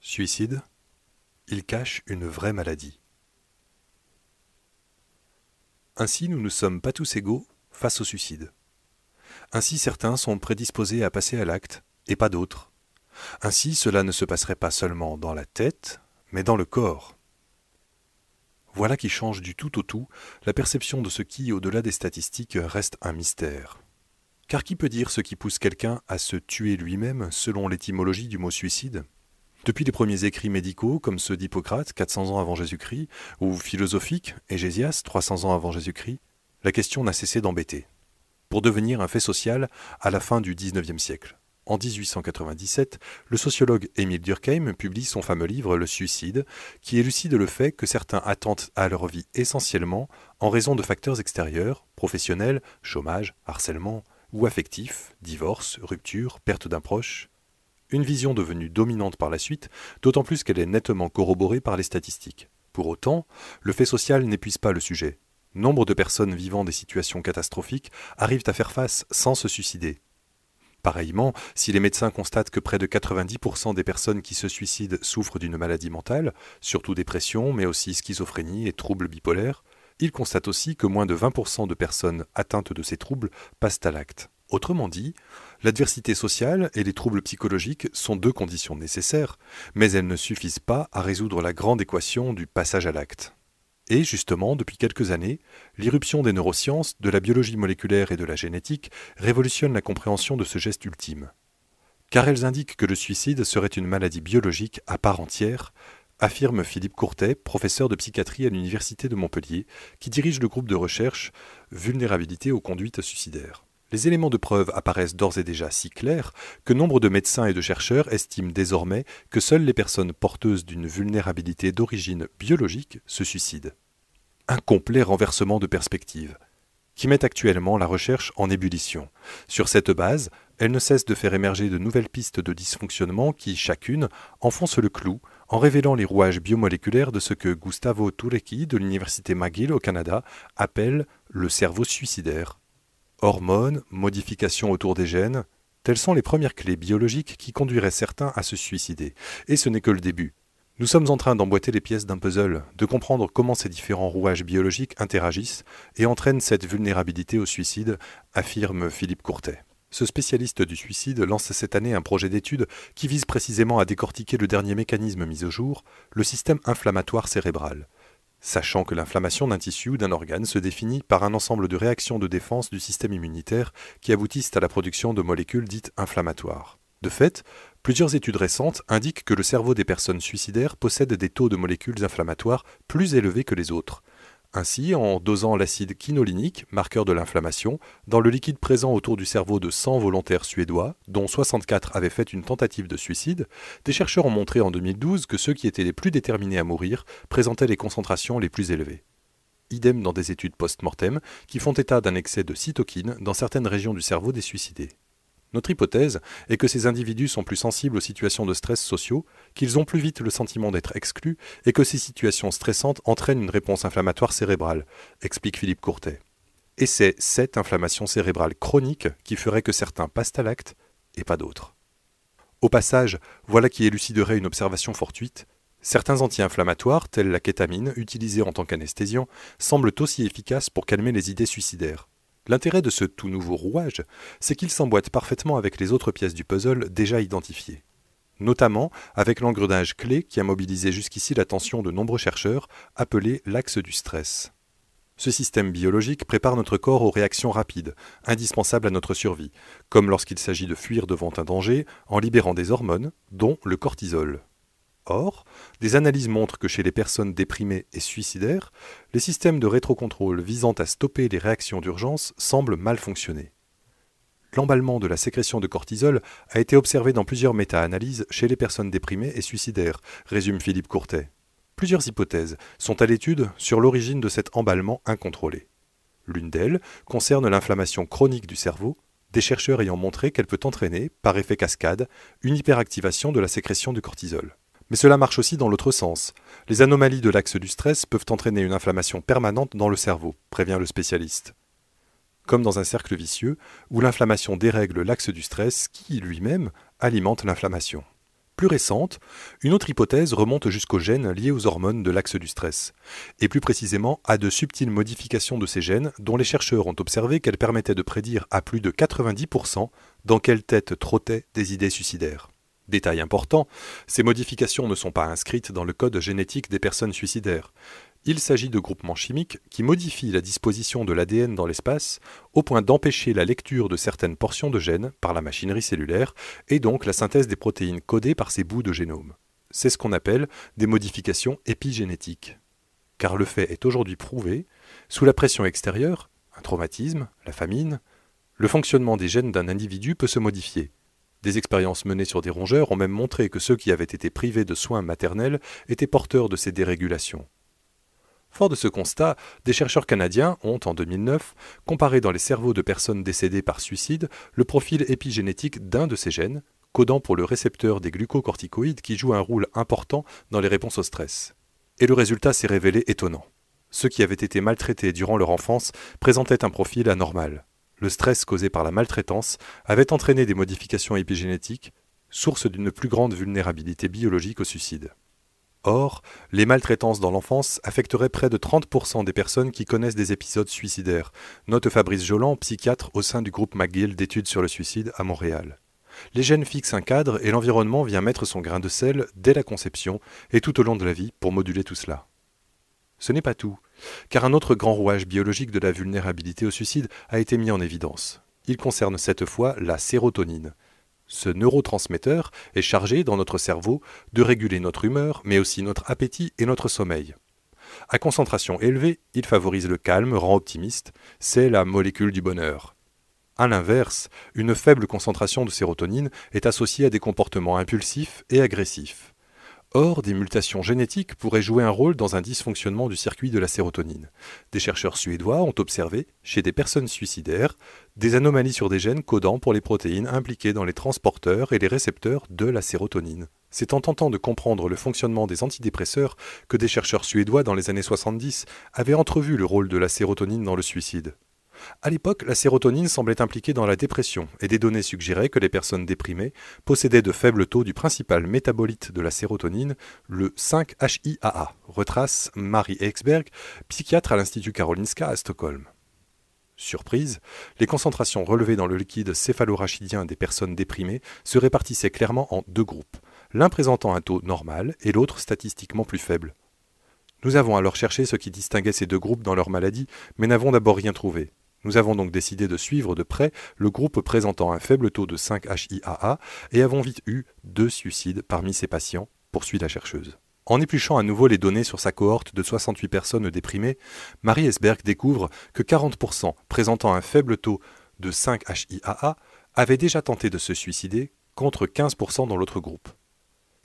Suicide, il cache une vraie maladie. Ainsi, nous ne sommes pas tous égaux face au suicide. Ainsi, certains sont prédisposés à passer à l'acte et pas d'autres. Ainsi, cela ne se passerait pas seulement dans la tête, mais dans le corps. Voilà qui change du tout au tout la perception de ce qui, au-delà des statistiques, reste un mystère. Car qui peut dire ce qui pousse quelqu'un à se tuer lui-même selon l'étymologie du mot suicide? Depuis les premiers écrits médicaux, comme ceux d'Hippocrate, 400 ans avant Jésus-Christ, ou philosophiques, Égésias, 300 ans avant Jésus-Christ, la question n'a cessé d'embêter. Pour devenir un fait social à la fin du XIXe siècle. En 1897, le sociologue Émile Durkheim publie son fameux livre Le suicide, qui élucide le fait que certains attentent à leur vie essentiellement en raison de facteurs extérieurs, professionnels, chômage, harcèlement, ou affectifs, divorce, rupture, perte d'un proche, une vision devenue dominante par la suite, d'autant plus qu'elle est nettement corroborée par les statistiques. Pour autant, le fait social n'épuise pas le sujet. Nombre de personnes vivant des situations catastrophiques arrivent à faire face sans se suicider. Pareillement, si les médecins constatent que près de 90% des personnes qui se suicident souffrent d'une maladie mentale, surtout dépression, mais aussi schizophrénie et troubles bipolaires, ils constatent aussi que moins de 20% de personnes atteintes de ces troubles passent à l'acte. Autrement dit, l'adversité sociale et les troubles psychologiques sont deux conditions nécessaires, mais elles ne suffisent pas à résoudre la grande équation du passage à l'acte. Et justement, depuis quelques années, l'irruption des neurosciences, de la biologie moléculaire et de la génétique révolutionne la compréhension de ce geste ultime. Car elles indiquent que le suicide serait une maladie biologique à part entière, affirme Philippe Courtet, professeur de psychiatrie à l'Université de Montpellier, qui dirige le groupe de recherche Vulnérabilité aux conduites suicidaires. Les éléments de preuve apparaissent d'ores et déjà si clairs que nombre de médecins et de chercheurs estiment désormais que seules les personnes porteuses d'une vulnérabilité d'origine biologique se suicident. Un complet renversement de perspective, qui met actuellement la recherche en ébullition. Sur cette base, elle ne cesse de faire émerger de nouvelles pistes de dysfonctionnement qui, chacune, enfoncent le clou en révélant les rouages biomoléculaires de ce que Gustavo Turecki de l'Université McGill au Canada appelle le cerveau suicidaire. Hormones, modifications autour des gènes, telles sont les premières clés biologiques qui conduiraient certains à se suicider. Et ce n'est que le début. Nous sommes en train d'emboîter les pièces d'un puzzle, de comprendre comment ces différents rouages biologiques interagissent et entraînent cette vulnérabilité au suicide, affirme Philippe Courtet. Ce spécialiste du suicide lance cette année un projet d'étude qui vise précisément à décortiquer le dernier mécanisme mis au jour, le système inflammatoire cérébral sachant que l'inflammation d'un tissu ou d'un organe se définit par un ensemble de réactions de défense du système immunitaire qui aboutissent à la production de molécules dites inflammatoires. De fait, plusieurs études récentes indiquent que le cerveau des personnes suicidaires possède des taux de molécules inflammatoires plus élevés que les autres, ainsi, en dosant l'acide quinolinique, marqueur de l'inflammation, dans le liquide présent autour du cerveau de 100 volontaires suédois, dont 64 avaient fait une tentative de suicide, des chercheurs ont montré en 2012 que ceux qui étaient les plus déterminés à mourir présentaient les concentrations les plus élevées. Idem dans des études post-mortem qui font état d'un excès de cytokines dans certaines régions du cerveau des suicidés. Notre hypothèse est que ces individus sont plus sensibles aux situations de stress sociaux, qu'ils ont plus vite le sentiment d'être exclus et que ces situations stressantes entraînent une réponse inflammatoire cérébrale, explique Philippe Courtet. Et c'est cette inflammation cérébrale chronique qui ferait que certains passent à l'acte et pas d'autres. Au passage, voilà qui éluciderait une observation fortuite. Certains anti-inflammatoires, tels la kétamine, utilisés en tant qu'anesthésiant, semblent aussi efficaces pour calmer les idées suicidaires. L'intérêt de ce tout nouveau rouage, c'est qu'il s'emboîte parfaitement avec les autres pièces du puzzle déjà identifiées. Notamment avec l'engrenage clé qui a mobilisé jusqu'ici l'attention de nombreux chercheurs, appelé l'axe du stress. Ce système biologique prépare notre corps aux réactions rapides, indispensables à notre survie, comme lorsqu'il s'agit de fuir devant un danger en libérant des hormones, dont le cortisol. Or, des analyses montrent que chez les personnes déprimées et suicidaires, les systèmes de rétrocontrôle visant à stopper les réactions d'urgence semblent mal fonctionner. L'emballement de la sécrétion de cortisol a été observé dans plusieurs méta-analyses chez les personnes déprimées et suicidaires, résume Philippe Courtet. Plusieurs hypothèses sont à l'étude sur l'origine de cet emballement incontrôlé. L'une d'elles concerne l'inflammation chronique du cerveau, des chercheurs ayant montré qu'elle peut entraîner, par effet cascade, une hyperactivation de la sécrétion du cortisol. Mais cela marche aussi dans l'autre sens. Les anomalies de l'axe du stress peuvent entraîner une inflammation permanente dans le cerveau, prévient le spécialiste. Comme dans un cercle vicieux où l'inflammation dérègle l'axe du stress qui, lui-même, alimente l'inflammation. Plus récente, une autre hypothèse remonte jusqu'aux gènes liés aux hormones de l'axe du stress, et plus précisément à de subtiles modifications de ces gènes dont les chercheurs ont observé qu'elles permettaient de prédire à plus de 90% dans quelle tête trottaient des idées suicidaires. Détail important, ces modifications ne sont pas inscrites dans le code génétique des personnes suicidaires. Il s'agit de groupements chimiques qui modifient la disposition de l'ADN dans l'espace au point d'empêcher la lecture de certaines portions de gènes par la machinerie cellulaire et donc la synthèse des protéines codées par ces bouts de génome. C'est ce qu'on appelle des modifications épigénétiques. Car le fait est aujourd'hui prouvé, sous la pression extérieure, un traumatisme, la famine, le fonctionnement des gènes d'un individu peut se modifier. Des expériences menées sur des rongeurs ont même montré que ceux qui avaient été privés de soins maternels étaient porteurs de ces dérégulations. Fort de ce constat, des chercheurs canadiens ont, en 2009, comparé dans les cerveaux de personnes décédées par suicide le profil épigénétique d'un de ces gènes, codant pour le récepteur des glucocorticoïdes qui joue un rôle important dans les réponses au stress. Et le résultat s'est révélé étonnant. Ceux qui avaient été maltraités durant leur enfance présentaient un profil anormal. Le stress causé par la maltraitance avait entraîné des modifications épigénétiques, source d'une plus grande vulnérabilité biologique au suicide. Or, les maltraitances dans l'enfance affecteraient près de 30% des personnes qui connaissent des épisodes suicidaires, note Fabrice Jolan, psychiatre au sein du groupe McGill d'études sur le suicide à Montréal. Les gènes fixent un cadre et l'environnement vient mettre son grain de sel dès la conception et tout au long de la vie pour moduler tout cela. Ce n'est pas tout, car un autre grand rouage biologique de la vulnérabilité au suicide a été mis en évidence. Il concerne cette fois la sérotonine, ce neurotransmetteur est chargé dans notre cerveau de réguler notre humeur, mais aussi notre appétit et notre sommeil. À concentration élevée, il favorise le calme, rend optimiste, c'est la molécule du bonheur. A l'inverse, une faible concentration de sérotonine est associée à des comportements impulsifs et agressifs. Or, des mutations génétiques pourraient jouer un rôle dans un dysfonctionnement du circuit de la sérotonine. Des chercheurs suédois ont observé, chez des personnes suicidaires, des anomalies sur des gènes codant pour les protéines impliquées dans les transporteurs et les récepteurs de la sérotonine. C'est en tentant de comprendre le fonctionnement des antidépresseurs que des chercheurs suédois dans les années 70 avaient entrevu le rôle de la sérotonine dans le suicide. À l'époque, la sérotonine semblait impliquée dans la dépression et des données suggéraient que les personnes déprimées possédaient de faibles taux du principal métabolite de la sérotonine, le 5-HIAA, retrace Marie Eksberg, psychiatre à l'Institut Karolinska à Stockholm. Surprise, les concentrations relevées dans le liquide céphalorachidien des personnes déprimées se répartissaient clairement en deux groupes, l'un présentant un taux normal et l'autre statistiquement plus faible. Nous avons alors cherché ce qui distinguait ces deux groupes dans leur maladie, mais n'avons d'abord rien trouvé. Nous avons donc décidé de suivre de près le groupe présentant un faible taux de 5-HIAA et avons vite eu deux suicides parmi ces patients, poursuit la chercheuse. En épluchant à nouveau les données sur sa cohorte de 68 personnes déprimées, Marie Esberg découvre que 40% présentant un faible taux de 5-HIAA avaient déjà tenté de se suicider contre 15% dans l'autre groupe.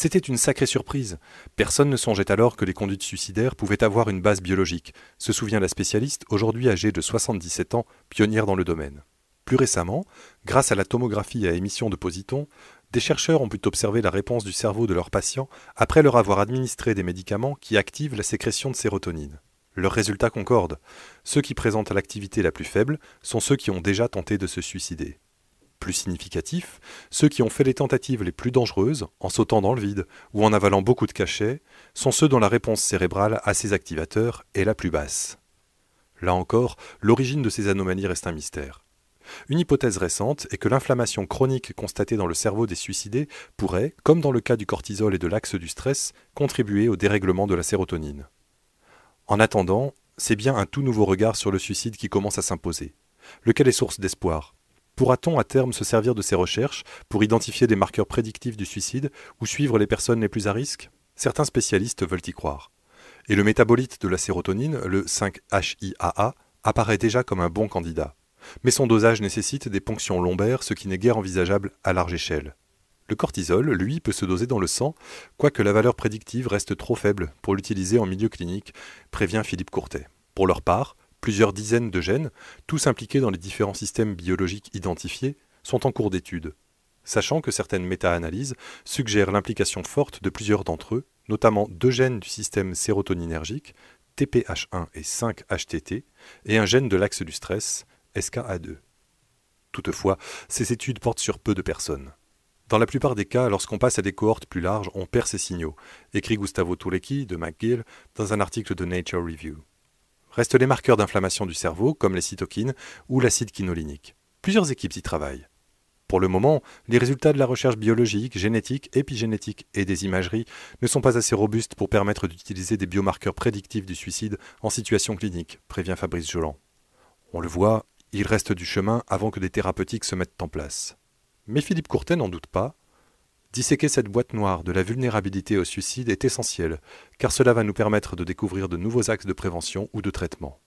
C'était une sacrée surprise. Personne ne songeait alors que les conduites suicidaires pouvaient avoir une base biologique, se souvient la spécialiste, aujourd'hui âgée de 77 ans, pionnière dans le domaine. Plus récemment, grâce à la tomographie à émission de positons, des chercheurs ont pu observer la réponse du cerveau de leurs patients après leur avoir administré des médicaments qui activent la sécrétion de sérotonine. Leurs résultats concordent. Ceux qui présentent l'activité la plus faible sont ceux qui ont déjà tenté de se suicider. Plus significatif, ceux qui ont fait les tentatives les plus dangereuses, en sautant dans le vide ou en avalant beaucoup de cachets, sont ceux dont la réponse cérébrale à ces activateurs est la plus basse. Là encore, l'origine de ces anomalies reste un mystère. Une hypothèse récente est que l'inflammation chronique constatée dans le cerveau des suicidés pourrait, comme dans le cas du cortisol et de l'axe du stress, contribuer au dérèglement de la sérotonine. En attendant, c'est bien un tout nouveau regard sur le suicide qui commence à s'imposer, lequel est source d'espoir, Pourra-t-on à terme se servir de ces recherches pour identifier des marqueurs prédictifs du suicide ou suivre les personnes les plus à risque? Certains spécialistes veulent y croire. Et le métabolite de la sérotonine, le 5-HIAA, apparaît déjà comme un bon candidat. Mais son dosage nécessite des ponctions lombaires, ce qui n'est guère envisageable à large échelle. Le cortisol, lui, peut se doser dans le sang, quoique la valeur prédictive reste trop faible pour l'utiliser en milieu clinique, prévient Philippe Courtet. Pour leur part, Plusieurs dizaines de gènes, tous impliqués dans les différents systèmes biologiques identifiés, sont en cours d'étude, sachant que certaines méta-analyses suggèrent l'implication forte de plusieurs d'entre eux, notamment deux gènes du système sérotoninergique, TPH1 et 5-HTT, et un gène de l'axe du stress, SKA2. Toutefois, ces études portent sur peu de personnes. Dans la plupart des cas, lorsqu'on passe à des cohortes plus larges, on perd ces signaux, écrit Gustavo Tulecki de McGill dans un article de Nature Review. Restent les marqueurs d'inflammation du cerveau, comme les cytokines ou l'acide quinolinique. Plusieurs équipes y travaillent. Pour le moment, les résultats de la recherche biologique, génétique, épigénétique et des imageries ne sont pas assez robustes pour permettre d'utiliser des biomarqueurs prédictifs du suicide en situation clinique, prévient Fabrice Joland. On le voit, il reste du chemin avant que des thérapeutiques se mettent en place. Mais Philippe Courtet n'en doute pas. Disséquer cette boîte noire de la vulnérabilité au suicide est essentiel, car cela va nous permettre de découvrir de nouveaux axes de prévention ou de traitement.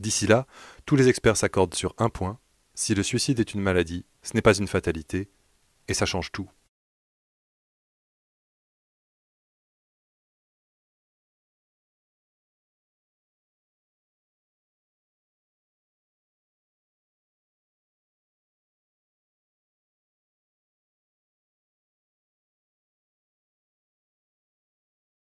D'ici là, tous les experts s'accordent sur un point, si le suicide est une maladie, ce n'est pas une fatalité, et ça change tout.